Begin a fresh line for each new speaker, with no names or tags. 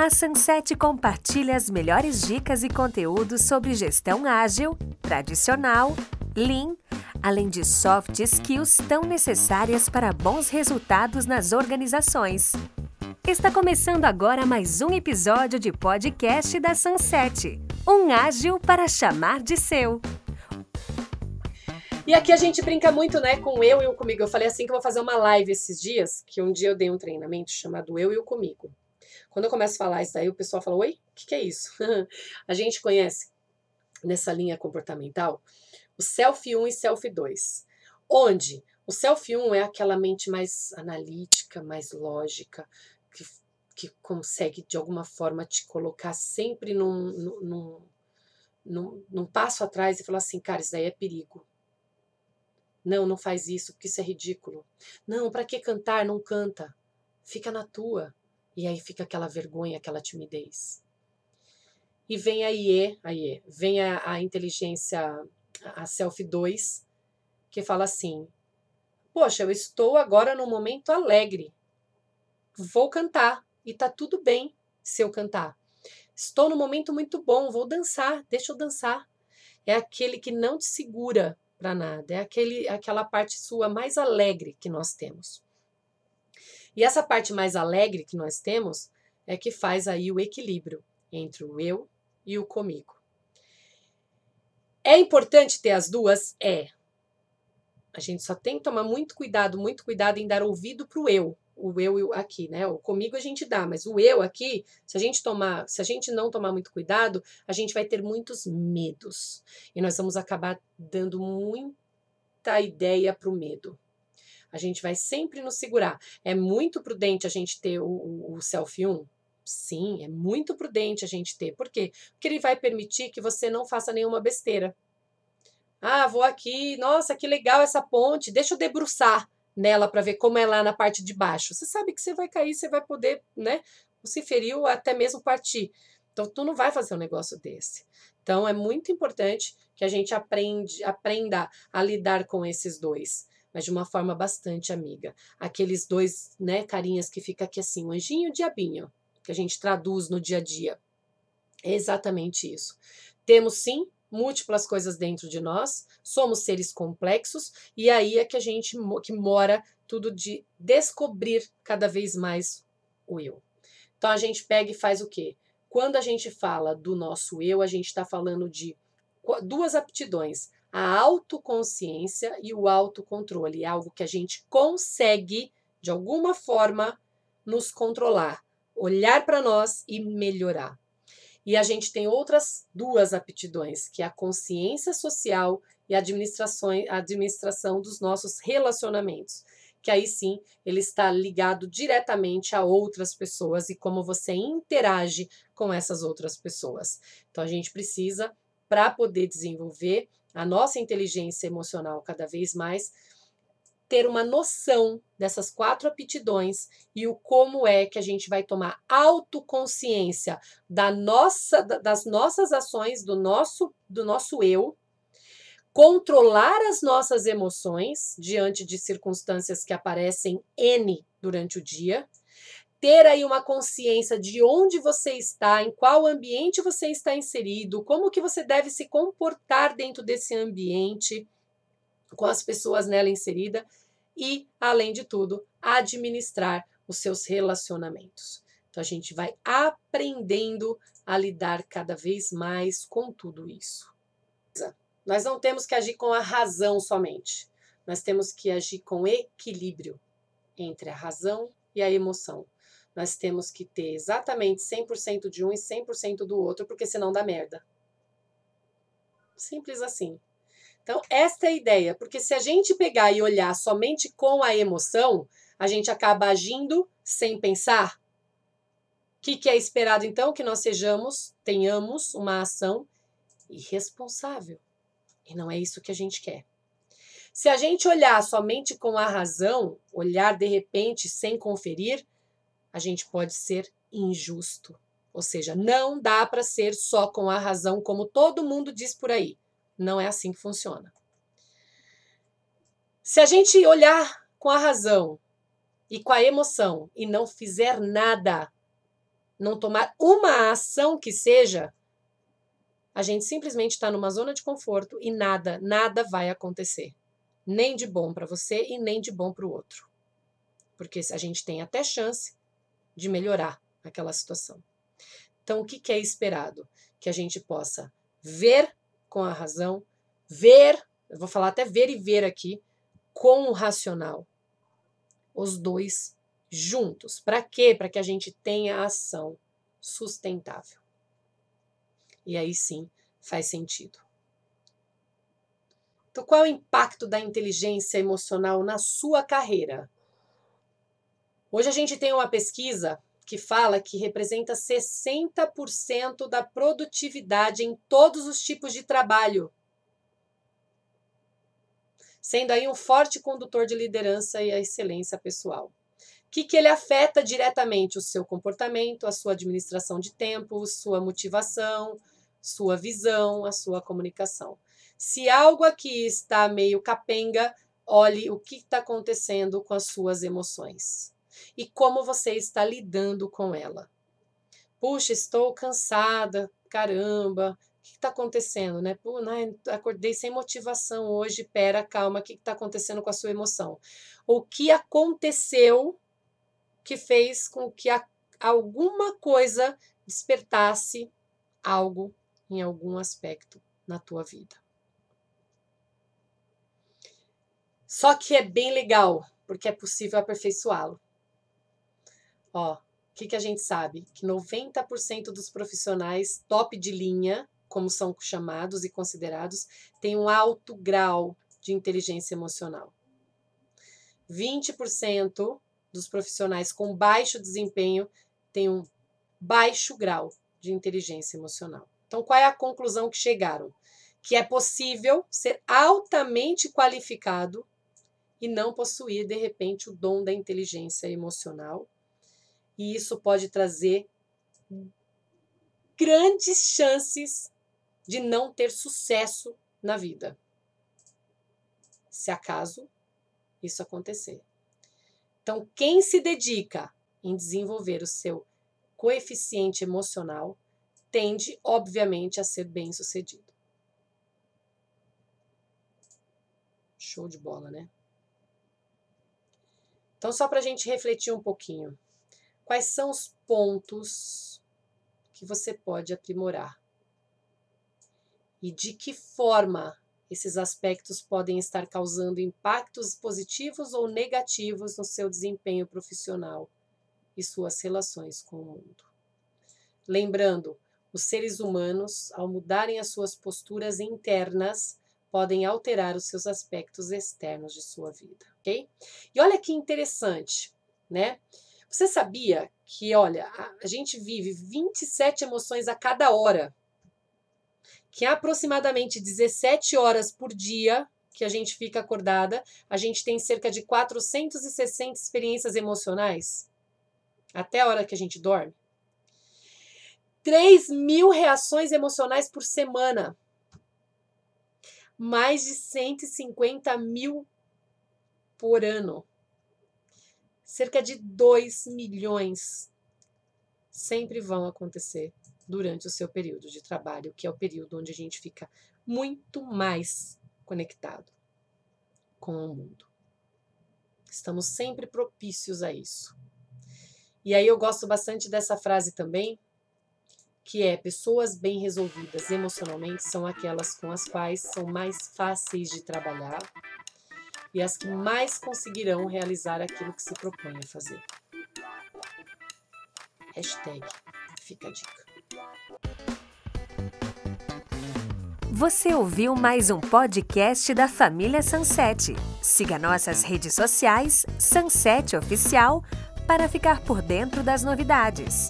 A Sunset compartilha as melhores dicas e conteúdos sobre gestão ágil, tradicional, lean, além de soft skills tão necessárias para bons resultados nas organizações. Está começando agora mais um episódio de podcast da Sunset. Um ágil para chamar de seu.
E aqui a gente brinca muito, né, com eu e o comigo. Eu falei assim que eu vou fazer uma live esses dias, que um dia eu dei um treinamento chamado Eu e o Comigo. Quando eu começo a falar isso daí, o pessoal fala: Oi, o que, que é isso? a gente conhece nessa linha comportamental o Self 1 e Self 2, onde o Self 1 é aquela mente mais analítica, mais lógica, que, que consegue de alguma forma te colocar sempre num, num, num, num passo atrás e falar assim: cara, isso daí é perigo. Não, não faz isso, porque isso é ridículo. Não, para que cantar? Não canta. Fica na tua. E aí fica aquela vergonha, aquela timidez. E vem a IE, a IE vem a, a inteligência, a Self 2, que fala assim: Poxa, eu estou agora num momento alegre. Vou cantar. E tá tudo bem se eu cantar. Estou num momento muito bom, vou dançar, deixa eu dançar. É aquele que não te segura para nada, é aquele, aquela parte sua mais alegre que nós temos. E essa parte mais alegre que nós temos é que faz aí o equilíbrio entre o eu e o comigo. É importante ter as duas? É. A gente só tem que tomar muito cuidado, muito cuidado em dar ouvido para o eu. O eu aqui, né? O comigo a gente dá, mas o eu aqui, se a gente tomar, se a gente não tomar muito cuidado, a gente vai ter muitos medos. E nós vamos acabar dando muita ideia para o medo a gente vai sempre nos segurar. É muito prudente a gente ter o, o, o self 1? Sim, é muito prudente a gente ter. Por quê? Porque ele vai permitir que você não faça nenhuma besteira. Ah, vou aqui, nossa, que legal essa ponte, deixa eu debruçar nela para ver como é lá na parte de baixo. Você sabe que você vai cair, você vai poder, né, se ferir ou até mesmo partir. Então, tu não vai fazer um negócio desse. Então, é muito importante que a gente aprende, aprenda a lidar com esses dois mas de uma forma bastante amiga. Aqueles dois, né, carinhas que fica aqui assim, o anjinho e o diabinho, que a gente traduz no dia a dia. É exatamente isso. Temos sim múltiplas coisas dentro de nós, somos seres complexos e aí é que a gente que mora tudo de descobrir cada vez mais o eu. Então a gente pega e faz o quê? Quando a gente fala do nosso eu, a gente está falando de duas aptidões: a autoconsciência e o autocontrole. É algo que a gente consegue, de alguma forma, nos controlar, olhar para nós e melhorar. E a gente tem outras duas aptidões, que é a consciência social e a administração, dos nossos relacionamentos. Que aí sim ele está ligado diretamente a outras pessoas e como você interage com essas outras pessoas. Então a gente precisa, para poder desenvolver a nossa inteligência emocional cada vez mais, ter uma noção dessas quatro aptidões e o como é que a gente vai tomar autoconsciência da nossa, das nossas ações, do nosso, do nosso eu, controlar as nossas emoções diante de circunstâncias que aparecem N durante o dia, ter aí uma consciência de onde você está, em qual ambiente você está inserido, como que você deve se comportar dentro desse ambiente, com as pessoas nela inserida e, além de tudo, administrar os seus relacionamentos. Então a gente vai aprendendo a lidar cada vez mais com tudo isso. Nós não temos que agir com a razão somente. Nós temos que agir com equilíbrio entre a razão e a emoção nós temos que ter exatamente 100% de um e 100% do outro, porque senão dá merda. Simples assim. Então, esta é a ideia, porque se a gente pegar e olhar somente com a emoção, a gente acaba agindo sem pensar. O que, que é esperado então? Que nós sejamos, tenhamos uma ação irresponsável. E não é isso que a gente quer. Se a gente olhar somente com a razão, olhar de repente sem conferir, a gente pode ser injusto. Ou seja, não dá para ser só com a razão, como todo mundo diz por aí. Não é assim que funciona. Se a gente olhar com a razão e com a emoção e não fizer nada, não tomar uma ação que seja, a gente simplesmente está numa zona de conforto e nada, nada vai acontecer. Nem de bom para você e nem de bom para o outro. Porque a gente tem até chance de melhorar aquela situação. Então, o que, é esperado? Que a gente possa ver com a razão, ver, eu vou falar até ver e ver aqui, com o racional. Os dois juntos. Para quê? Para que a gente tenha ação sustentável. E aí sim faz sentido. Então, qual é o impacto da inteligência emocional na sua carreira? Hoje a gente tem uma pesquisa que fala que representa 60% da produtividade em todos os tipos de trabalho, sendo aí um forte condutor de liderança e a excelência pessoal. Que, que ele afeta diretamente? O seu comportamento, a sua administração de tempo, sua motivação, sua visão, a sua comunicação. Se algo aqui está meio capenga, olhe o que está acontecendo com as suas emoções e como você está lidando com ela. Puxa, estou cansada, caramba, o que está acontecendo, né? Pô, né? Acordei sem motivação hoje, pera, calma, o que está acontecendo com a sua emoção? O que aconteceu que fez com que a, alguma coisa despertasse algo em algum aspecto na tua vida. Só que é bem legal, porque é possível aperfeiçoá-lo. Ó, o que, que a gente sabe? Que 90% dos profissionais top de linha, como são chamados e considerados, têm um alto grau de inteligência emocional. 20% dos profissionais com baixo desempenho têm um baixo grau de inteligência emocional. Então, qual é a conclusão que chegaram? Que é possível ser altamente qualificado e não possuir, de repente, o dom da inteligência emocional. E isso pode trazer grandes chances de não ter sucesso na vida. Se acaso isso acontecer. Então, quem se dedica em desenvolver o seu coeficiente emocional tende, obviamente, a ser bem sucedido. Show de bola, né? Então, só para a gente refletir um pouquinho, quais são os pontos que você pode aprimorar? E de que forma esses aspectos podem estar causando impactos positivos ou negativos no seu desempenho profissional e suas relações com o mundo. Lembrando, os seres humanos, ao mudarem as suas posturas internas, podem alterar os seus aspectos externos de sua vida, ok? E olha que interessante, né? Você sabia que, olha, a gente vive 27 emoções a cada hora que aproximadamente 17 horas por dia que a gente fica acordada, a gente tem cerca de 460 experiências emocionais até a hora que a gente dorme. 3 mil reações emocionais por semana. Mais de 150 mil por ano. Cerca de 2 milhões sempre vão acontecer durante o seu período de trabalho, que é o período onde a gente fica muito mais conectado com o mundo. Estamos sempre propícios a isso. E aí eu gosto bastante dessa frase também, que é pessoas bem resolvidas emocionalmente são aquelas com as quais são mais fáceis de trabalhar e as que mais conseguirão realizar aquilo que se propõe a fazer. Hashtag fica a dica.
Você ouviu mais um podcast da família Sunset. Siga nossas redes sociais, Sunset Oficial, para ficar por dentro das novidades.